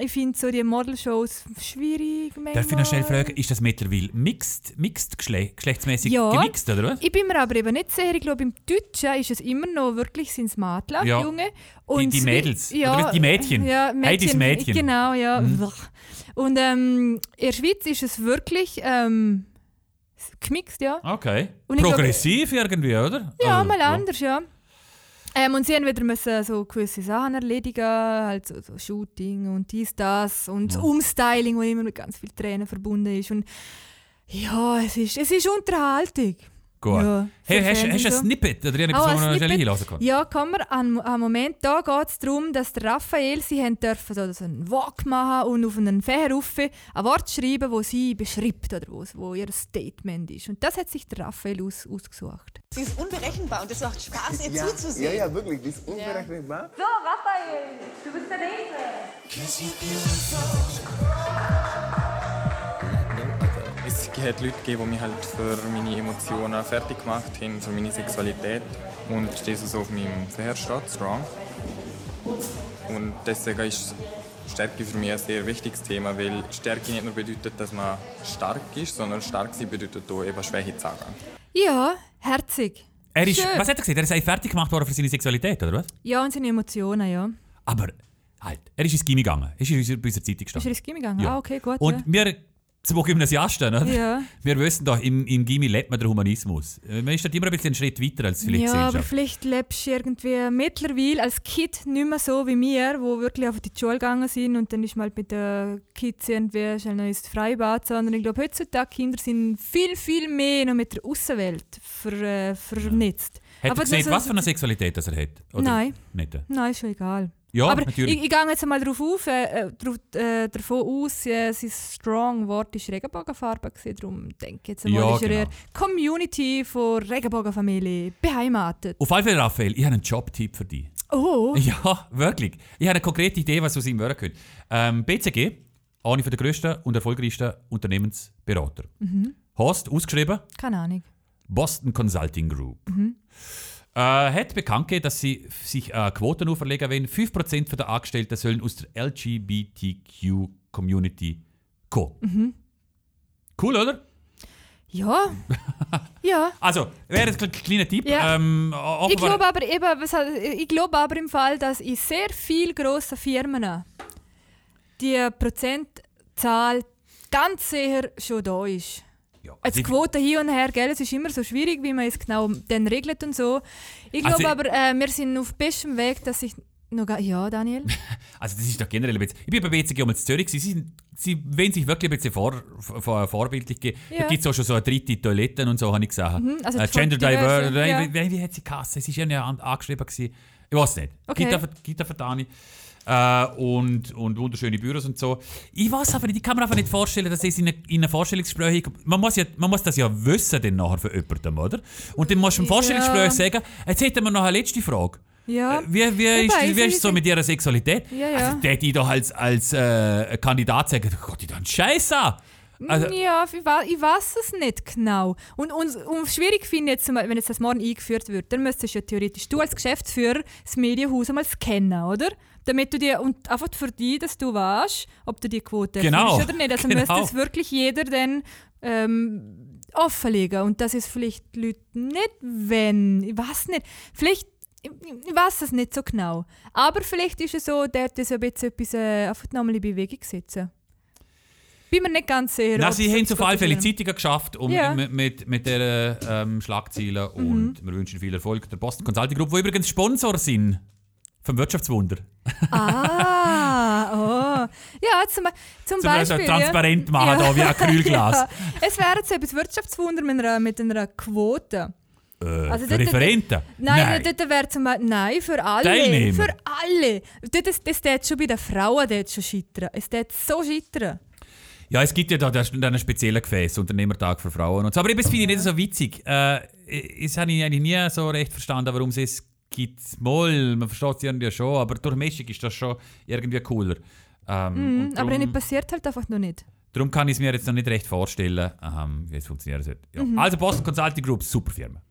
ich finde so die Modelshows schwierig. Darf ich noch schnell manchmal. fragen, ist das mittlerweile mixed, mixed geschle geschlechtsmäßig Ja. gemixt, oder was? Ich bin mir aber eben nicht sicher. Ich glaube, im Deutschen ist es immer noch wirklich sind's Mädchen, Ja. Junge. Die- die Swi- Mädels. Ja, Oder die Mädchen. Ja, Heidis Mädchen. Genau, ja. Mhm. Und ähm, in der Schweiz ist es wirklich ähm, gemixt, ja. Okay. Und ich glaube- Progressiv irgendwie, oder? Ja, Also, mal anders, ja. Ähm, und sie haben wieder müssen so gewisse Sachen erledigen, halt so, so Shooting und dies, das und Ja. Umstyling, wo immer mit ganz viel Tränen verbunden ist. Und ja, es ist, es ist Unterhaltung. Gut. Ja, hey, hast, hast du ein. Snippet? Oder etwas, Oh, wo ein man noch Snippet? hinlassen kann? Ja, kann man. An, an Moment da geht es darum, dass der Raphael, sie haben dürfen so, einen Walk machen und auf einen Fächer rauf ein Wort schreiben, wo sie beschreibt oder wo, wo ihr Statement ist. Und das hat sich der Raphael aus, ausgesucht. Sie ist unberechenbar und es macht Spaß, ihr Ja, zuzusehen. ja, ja, wirklich, die ist unberechenbar. So, Raphael, du bist der Nächste. Es hat Leute gegeben, die mich halt für meine Emotionen fertig gemacht haben, für meine Sexualität. Und das, was auf meinem steht, Strong. Und deswegen ist Stärke für mich ein sehr wichtiges Thema, weil Stärke nicht nur bedeutet, dass man stark ist, sondern stark sein bedeutet auch eben Schwäche zu sagen. Ja, herzig. Er ist, Schön. was hat er gesagt? Er ist eigentlich fertig gemacht worden für seine Sexualität, oder was? Ja, und seine Emotionen, ja. Aber halt, er ist ins Gimmi gegangen. Er ist in unserer, bei unserer Zeitung Ist er gestanden. ins Gimmi gegangen? Ja. Ah, okay, gut. Und wir zwei Gymnasiasten, oder? Ja. wir wissen doch, im, im Gimmi lebt man den Humanismus. Äh, Man ist dort immer ein bisschen einen Schritt weiter als vielleicht ja, aber vielleicht lebst du irgendwie mittlerweile als Kind nicht mehr so wie wir, wo wirklich auf die Schule gegangen sind und dann ist mal mit den Kids irgendwie schnell ins Freibad, sondern ich glaube, heutzutage Kinder sind viel, viel mehr noch mit der Außenwelt ver, äh, vernetzt. Hat er Aber gesehen, das- was für eine Sexualität das er hat? Oder Nein. Nicht? Nein, ist schon egal. Ja, aber natürlich. ich, ich gehe jetzt mal darauf auf, äh, äh, drauf, äh, davon aus, äh, sein Strong-Wort war Regenbogenfarbe, gewesen, darum denke ich jetzt mal, Ja, ist er genau. eher Community von Regenbogenfamilie beheimatet. Auf alle Fälle, Raphael, ich habe einen Jobtipp für dich. Oh, Ja, <laughs> wirklich. Ich habe eine konkrete Idee, was aus ihm werden könnte. Ähm, BCG, eine der grössten und erfolgreichsten Unternehmensberater. Mhm. Host, ausgeschrieben, keine Ahnung. Boston Consulting Group. Mhm. Äh, hat bekannt gegeben, dass sie sich äh, Quoten auferlegen wollen. 5% der Angestellten sollen aus der LGBTQ-Community kommen. Mhm. Cool, oder? Ja. <laughs> ja. Also, wäre ein kle- kleiner Tipp. Ja. Ähm, Ich glaube aber eben, ich glaube aber im Fall, dass in sehr vielen grossen Firmen die Prozentzahl ganz sicher schon da ist. Ja, Jetzt also ich- Quoten hier und her, gell? es ist immer so schwierig, wie man es genau dann regelt und so. Ich glaube Also- aber, äh, wir sind auf bestem Weg, dass ich noch ja, Daniel. <laughs> Also das ist doch generell ein bisschen... Ich bin bei BCG um Zürich, sie, sind, sie wollen sich wirklich ein bisschen vor, vor, vorbildlich geben. Da Ja. gibt es auch schon so eine dritte Toiletten und so, habe ich gesagt. Mhm, also äh, Gender diverse, Diver... ja. Wie, wie hat sie geheißen? Es ist irgendwie an- angeschrieben. Gewesen. Ich weiß nicht. Okay. Gita, Gita Verdani. Äh, und, und wunderschöne Büros und so. Ich weiß aber nicht, ich kann mir einfach nicht vorstellen, dass es in, eine, in einem Vorstellungsgespräch... Man muss, ja, man muss das ja wissen dann nachher für jemandem, oder? Und dann musst du im Ja. Vorstellungsgespräch sagen, jetzt hätten wir noch eine letzte Frage. Ja. Äh, Wie, wie, ist, Wobei, wie ist es so mit ihrer Sexualität? Ja, ja. Also, der die doch als, als äh, Kandidat sagen, Gott, die dann Scheiße an. Also, ja, ich, wa ich weiß es nicht genau. Und, und, und schwierig finde ich jetzt, wenn jetzt das morgen eingeführt wird, dann müsstest du ja theoretisch du als Geschäftsführer das Medienhaus einmal scannen, oder? Damit du dir, und einfach für dich, dass du weißt, ob du die Quote Genau, oder nicht. Also <laughs> genau. müsste es wirklich jeder dann ähm, offenlegen. Und das ist vielleicht die Leute nicht, wenn, ich weiß nicht, vielleicht ich, weiß es nicht so genau. Aber vielleicht ist es so, der hat das ein bisschen etwas äh, einfach nochmal in Bewegung setzen. Bin mir nicht ganz sicher. ob sie haben es auf alle Fälle Zeitungen geschafft um, Ja. mit, mit, mit dieser ähm, Schlagziele Mhm. und wir wünschen viel Erfolg der Boston Consulting Group, wo übrigens Sponsor sind vom Wirtschaftswunder. <laughs> Ah, oh. Ja, zum, zum Zum Beispiel Beispiel. transparent machen, da wie ein Acrylglas. <laughs> Ja. Es wäre jetzt etwas Wirtschaftswunder mit einer, mit einer Quote. Äh, Also für dort- Referenten? Nein, dort wäre zum Beispiel, nein, für alle. Teilnehmer. Für alle. Das, das, das tät schon bei den Frauen dort schon scheitern. Es tät so scheitern. Ja, es gibt ja da einen speziellen Gefäß, Unternehmertag für Frauen und so. Aber das finde ich nicht so witzig. Äh, das habe ich eigentlich nie so recht verstanden, warum es es gibt. Mal, man versteht es irgendwie schon, aber durch Mischung ist das schon irgendwie cooler. Ähm, Mhm, und aber drum- es passiert halt einfach noch nicht. Darum kann ich es mir jetzt noch nicht recht vorstellen, ähm, wie es funktionieren sollte. Ja. Mhm. Also Boston Consulting Group, super Firma.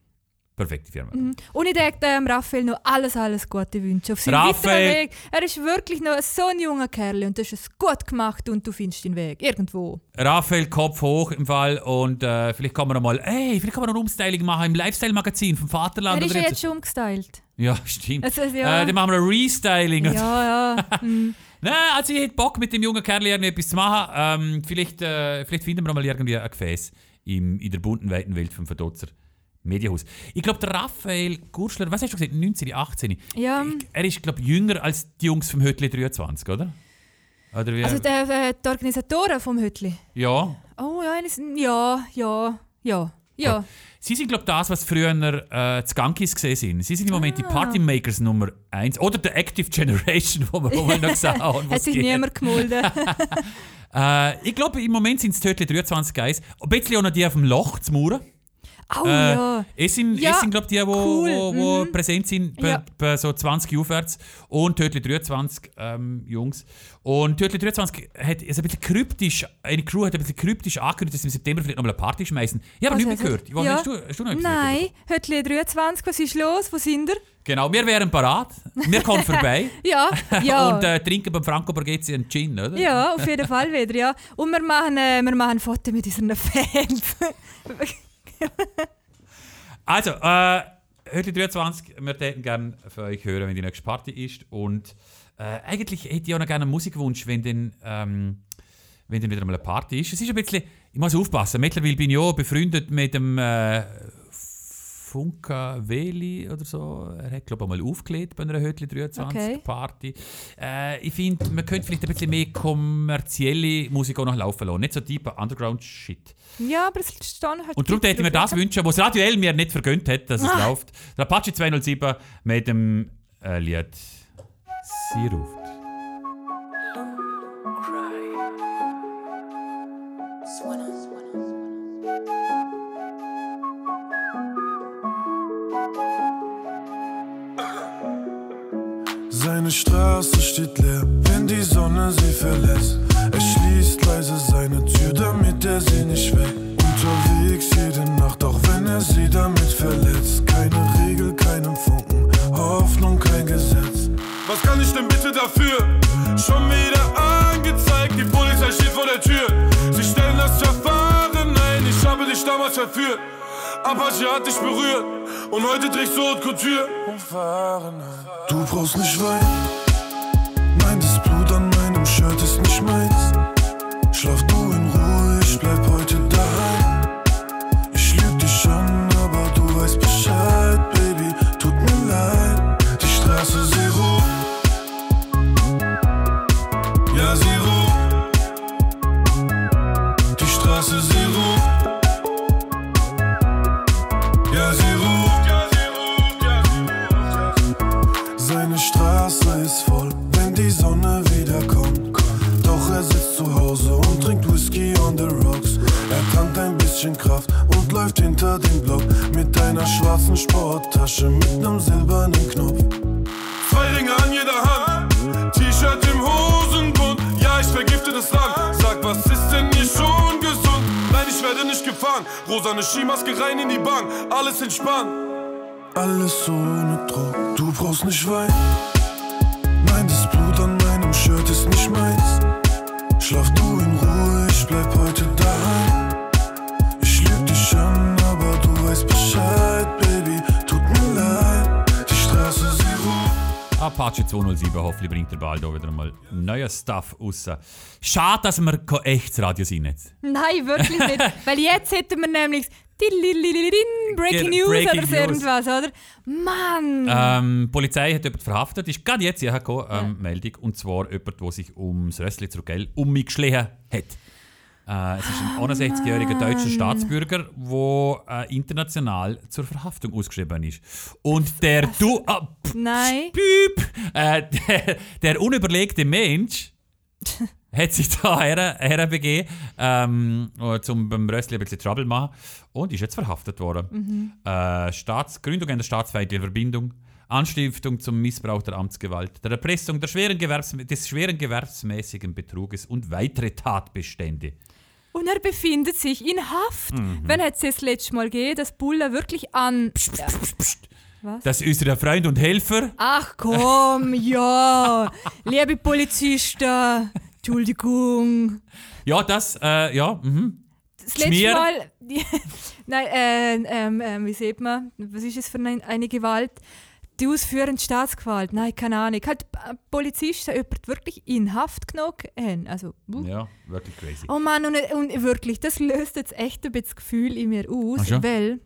Perfekte Firma. Und ich denke ähm, Raphael noch alles, alles Gute wünschen auf seinem Raphael- weiteren Weg. Er ist wirklich noch so ein junger Kerl und du hast es gut gemacht und du findest den Weg. Irgendwo. Raphael Kopf hoch im Fall und äh, vielleicht kann man noch mal, ey, vielleicht kann man noch eine Umstyling machen im Lifestyle-Magazin vom Vaterland. er ist ja jetzt schon umgestylt. ja, stimmt. Also, ja. Äh, dann machen wir ein Restyling. Ja, ja. <laughs> Mhm. Nein, also ich hätte Bock mit dem jungen Kerl irgendwie etwas zu machen. Ähm, vielleicht, äh, vielleicht finden wir noch mal irgendwie ein Gefäß im, in der bunten, weiten Welt vom Verdotzer Medienhaus. Ich glaube, der Raphael Gurschler, was hast du gesagt, 19, 18? Ja. Er ist, glaube ich, jünger als die Jungs vom Hötli 23, oder? Oder wie? Also der, äh, die Organisatoren vom Hütli. ja. Oh ja, ja, ja, ja, ja. Sie sind, glaube ich, das, was früher äh, die Skunkis gesehen sind. Sie sind im Moment die Ah. Partymakers Nummer 1. Oder der Active Generation, wo wir, wo noch <laughs> gesagt haben. Hat sich geht. niemand gemolden. <laughs> Äh, ich glaube, im Moment sind es Tödli 23 Guys. Ein bisschen auch noch die auf dem Loch zu Mauern. Oh Äh, ja. Es sind, Ja, es sind glaube ich, die, die cool, wo, wo mhm. präsent sind, bei, Ja. bei so 20 aufwärts. Und Tödli 23 ähm, Jungs. Und Tödli 23 hat also ein bisschen kryptisch, eine Crew hat ein bisschen kryptisch angekündigt, dass sie im September vielleicht nochmal eine Party schmeißen. Ich habe Was nicht mehr hat gehört. Yvonne, Ja. hast, du, hast du noch etwas Nein, Hütli 23, was ist los? Wo sind ihr? Genau, wir wären parat. Wir kommen vorbei. <laughs> Ja, ja. <laughs> Und äh, trinken beim Franco Borghezzi einen Gin, oder? ja, auf jeden Fall wieder, ja. Und wir machen, äh, wir machen ein Foto mit unseren Fans. <laughs> <laughs> Also, äh, heute 23, wir hätten gerne von euch hören, wenn die nächste Party ist. Und äh, eigentlich hätte ich auch noch gerne einen Musikwunsch, wenn dann, ähm, wenn dann wieder mal eine Party ist. Es ist ein bisschen, ich muss aufpassen, mittlerweile bin ich auch befreundet mit dem äh, Funka Veli oder so. Er hat, glaube ich, mal aufgelegt bei einer Hötli 23 Okay. Party. Äh, ich finde, man könnte vielleicht ein bisschen mehr kommerzielle Musik auch noch laufen lassen. Nicht so deep Underground-Shit. ja, aber es stehen halt... Und darum hätte ich mir das wünschen, was Radio L mir nicht vergönnt hat, dass es Ah. läuft. Der Apache 207 mit dem äh, Lied Sie ruft. Seine Straße steht leer, wenn die Sonne sie verlässt. Er schließt leise seine Tür, damit er sie nicht weg. Unterwegs jede Nacht, auch wenn er sie damit verletzt. Keine Regel, keinen Funken, Hoffnung, kein Gesetz. Was kann ich denn bitte dafür? Schon wieder angezeigt, die Polizei steht vor der Tür. Sie stellen das Verfahren ein, ich habe dich damals verführt. Apache hat dich berührt und heute trägst du Haute Couture. Du brauchst nicht weinen. Nein, das Blut an meinem Shirt ist nicht meins. Schlaf du in Ruhe, ich bleib heute alles entspannt. Alles ohne Druck, du brauchst nicht weinen. Nein, das Blut an meinem Shirt ist nicht meins. Schlaf du in Ruhe, ich bleib heute daheim. Ich lüg dich an, aber du weißt Bescheid, Baby. Tut mir leid, die Straße sie ruft. Apache 207, hoffentlich bringt der bald auch wieder mal neues Stuff raus. Schade, dass wir kein echtes Radio sind jetzt. Nein, wirklich nicht. <laughs> Weil jetzt hätten wir nämlich Breaking News Breaking oder so irgendwas, oder? Mann! Ähm, die Polizei hat jemanden verhaftet, ist gerade jetzt hierher gekommen, ähm, Meldung, und zwar jemand, der sich ums Rössli zu Geld um mich geschlichen hat. Äh, es ist ein 61-jähriger deutscher Staatsbürger, der äh, international zur Verhaftung ausgeschrieben ist. Und der du... ah, pff, Nein. Piep, äh, <laughs> der, der unüberlegte Mensch <laughs> hat sich da <laughs> her, herbegeben, ähm, um beim Röstli ein bisschen Trouble zu machen und ist jetzt verhaftet worden. Äh, Staats Gründung einer staatsfeindlichen Verbindung, Anstiftung zum Missbrauch der Amtsgewalt, der Erpressung der schweren Gewerbs des schweren gewerbsmäßigen Betruges und weitere Tatbestände. Und er befindet sich in Haft. Mhm. Wann hat es das letzte Mal gegeben, dass Bulla wirklich an. Das ist unser Freund und Helfer. Ach komm, ja. <laughs> Liebe Polizisten, Entschuldigung. Ja, das, äh, ja, mhm. Das letzte Schmier. Mal. <laughs> Nein, äh, ähm, ähm, wie sieht man? Was ist es für eine, eine Gewalt? Die ausführende Staatsgewalt. Nein, keine Ahnung. Halt äh, Polizisten jemanden wirklich in Haft genommen haben. Also, uh. Ja, wirklich crazy. Oh Mann, und, und wirklich, das löst jetzt echt ein bisschen das Gefühl in mir aus, weil.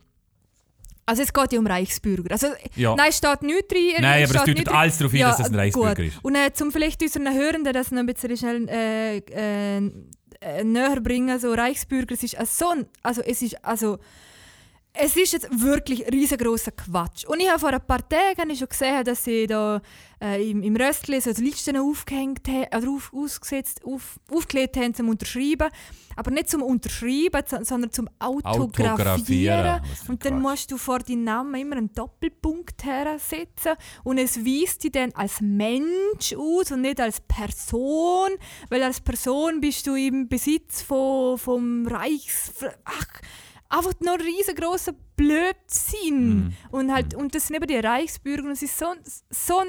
Also es geht ja um Reichsbürger. Also, Ja. Nein, es steht nichts rein. Nein, aber es deutet alles darauf hin, dass es ein Reichsbürger gut. ist. Und äh, zum vielleicht unseren Hörenden das noch ein bisschen schnell äh, äh, äh, näher bringen, so Reichsbürger, es ist äh, so ein, also es ist, also es ist jetzt wirklich riesengroßer Quatsch. Und ich habe vor ein paar Tagen schon gesehen, dass sie da äh, im, im Röstli so die Listen aufgehängt haben, oder auf, ausgesetzt, auf, aufgelegt haben zum Unterschreiben. Aber nicht zum Unterschreiben, so- sondern zum Autografieren. Autografieren. Und dann Quatsch. musst du vor deinen Namen immer einen Doppelpunkt hersetzen. Und es weist dich dann als Mensch aus und nicht als Person. Weil als Person bist du im Besitz von, vom Reichs... Ach, einfach noch ein riesengroßer Blödsinn. Und, halt, und das sind eben die Reichsbürger und es ist so, ein- so ein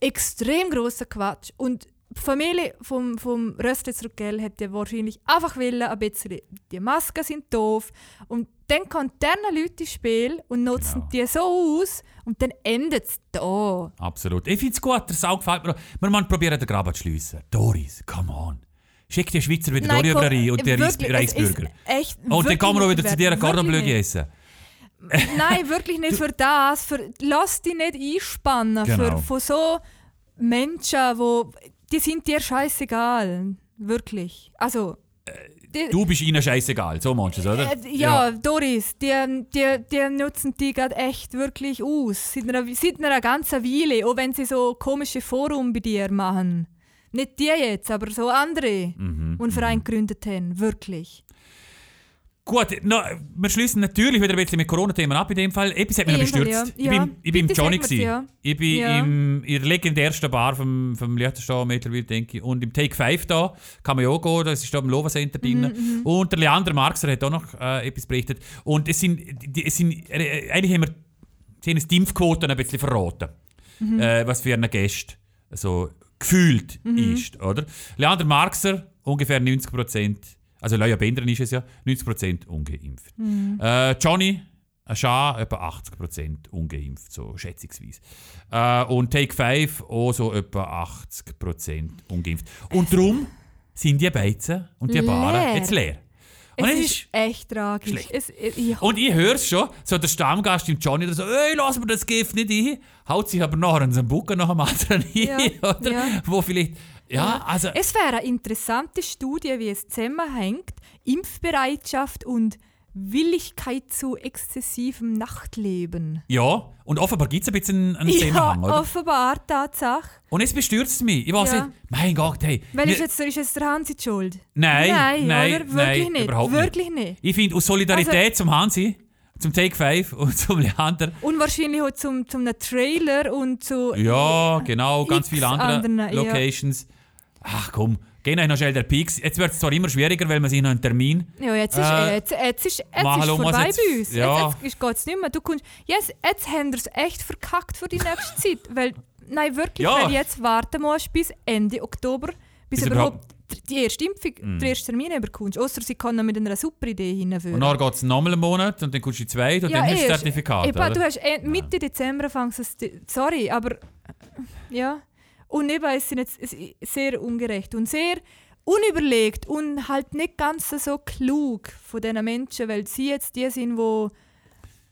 extrem großer Quatsch. Und die Familie vom, vom Röstli zurückgell hätte wahrscheinlich einfach wollen, ein bisschen, die Masken sind doof. Und dann kommen diese Leute ins Spiel und nutzen Genau. die so aus und dann endet es da. Absolut. Ich finde es gut, der Sau gefällt mir. Wir müssen probieren, den Graben zu schliessen. Doris, come on. Schick die Schweizer wieder Nein, rein und es Reichsbürger. Echt, Und dann kann man auch wieder zu dir Cordonbleu essen. <laughs> Nein, wirklich nicht für das. Für, lass dich nicht einspannen Genau. für, von so Menschen, wo, die sind dir scheißegal. Wirklich. Also, die, Du bist ihnen scheißegal, so meinst du es, oder? Äh, ja, Doris, die, die, die nutzen die gerade echt wirklich aus. Seit einer, seit einer ganzen Weile, auch wenn sie so komische Forum bei dir machen. Nicht die jetzt, aber so andere, Mhm, die einen Verein gegründet haben. Wirklich. Gut, no, wir schließen natürlich wieder ein bisschen mit Corona-Themen ab in dem Fall. Etwas hat mich noch bestürzt. ja. Ich bin, ich bin im Johnny. ja. Ich bin Ja. im, in der legendärsten Bar vom, vom Liechtenstein mittlerweile, denke ich. Und im Take 5 da kann man ja auch gehen, das ist da im Lova Center Mhm, drin. Und der Leander Marxer hat auch noch äh, etwas berichtet. Und es sind, die, es sind äh, eigentlich haben wir die Impfquoten ein bisschen verraten. Mhm. Äh, was für einen Gast so gefühlt ist, oder? Leander Marxer, ungefähr 90 Prozent, also Leia Bendren ist es ja, 90 Prozent ungeimpft. Äh, Johnny, ein Schar, etwa 80 Prozent ungeimpft, so schätzungsweise. Äh, und Take 5 auch so etwa 80 Prozent ungeimpft. Und darum sind die Beizen und die Baren Leer. jetzt leer. Und es es ist, ist echt tragisch. Es, es, ja. und ich höre es schon, so der Stammgast im Johnny, der so, ey, lass mir das Gift nicht ein, haut sich aber nachher an seinen Bucken nach dem anderen Ja, ein, <laughs> oder? ja. Wo vielleicht, ja, also, Es wäre eine interessante Studie, wie es zusammenhängt, Impfbereitschaft und Willigkeit zu exzessivem Nachtleben. ja, und offenbar gibt es ein bisschen einen Ja, Zusammenhang, oder? offenbar, Tatsache. Und es bestürzt mich. Ich weiß Ja. nicht, mein Gott, hey. Weil ist jetzt, ist jetzt der Hansi die schuld? nein, nein, nein, oder? Wirklich nein, nicht. überhaupt Wirklich nicht. nicht. Ich finde, aus Solidarität Also- zum Hansi, zum Take 5 <laughs> und zum Leander, Und wahrscheinlich auch zum, zum Trailer und zu. ja, genau, ganz X viele andere anderen, ja. Locations. Ach komm, gehen euch noch schnell der Peaks. Jetzt wird es zwar immer schwieriger, weil man sich noch einen Termin Ja, jetzt ist, Äh, jetzt, jetzt ist, jetzt machen ist vorbei jetzt- bei uns. ja. Jetzt, jetzt geht es nicht mehr. Du kommst, jetzt, jetzt haben wir es echt verkackt für die nächste Zeit. <laughs> Weil, nein, wirklich, Ja. weil jetzt warten musst bis Ende Oktober, bis, Bis überhaupt die erste Impfung, den ersten Termin überkommst. Außer sie können mit einer super Idee hinführen. Und dann geht es nochmal einen Monat und dann kommst du zwei und dann hast du das. Zertifikat. Eben, du hast eh- Mitte Dezember fängst du es. Sorry, aber. Ja. Und eben, es sind jetzt sehr ungerecht und sehr unüberlegt und halt nicht ganz so klug von diesen Menschen, weil sie jetzt die sind, die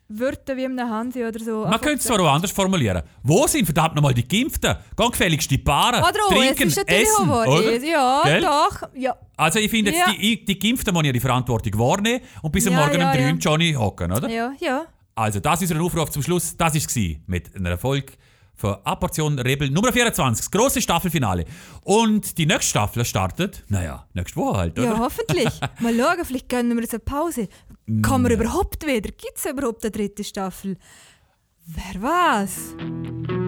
Wörter wie im Hansi oder so. Man könnte es zwar auch anders formulieren. Wo sind verdammt nochmal die Geimpften? Geh gefälligst die Paaren, Oder auch, trinken, es ist essen, oder? Ja, Gell? doch. Ja. Also ich finde Ja. die, die Geimpften müssen ja die Verantwortung wahrnehmen und bis am Ja, Morgen ja, um drei ja. Johnny hocken, oder? ja, ja. Also das ist unser Aufruf zum Schluss. Das war mit einer Folge von A-Portion Rebel Nummer 24, das grosse Staffelfinale. Und die nächste Staffel startet, naja, nächste Woche halt, oder? Ja, hoffentlich. <laughs> Mal schauen, vielleicht gönnen wir uns eine Pause. Kommen wir überhaupt wieder? Gibt es überhaupt eine dritte Staffel? Wer weiß?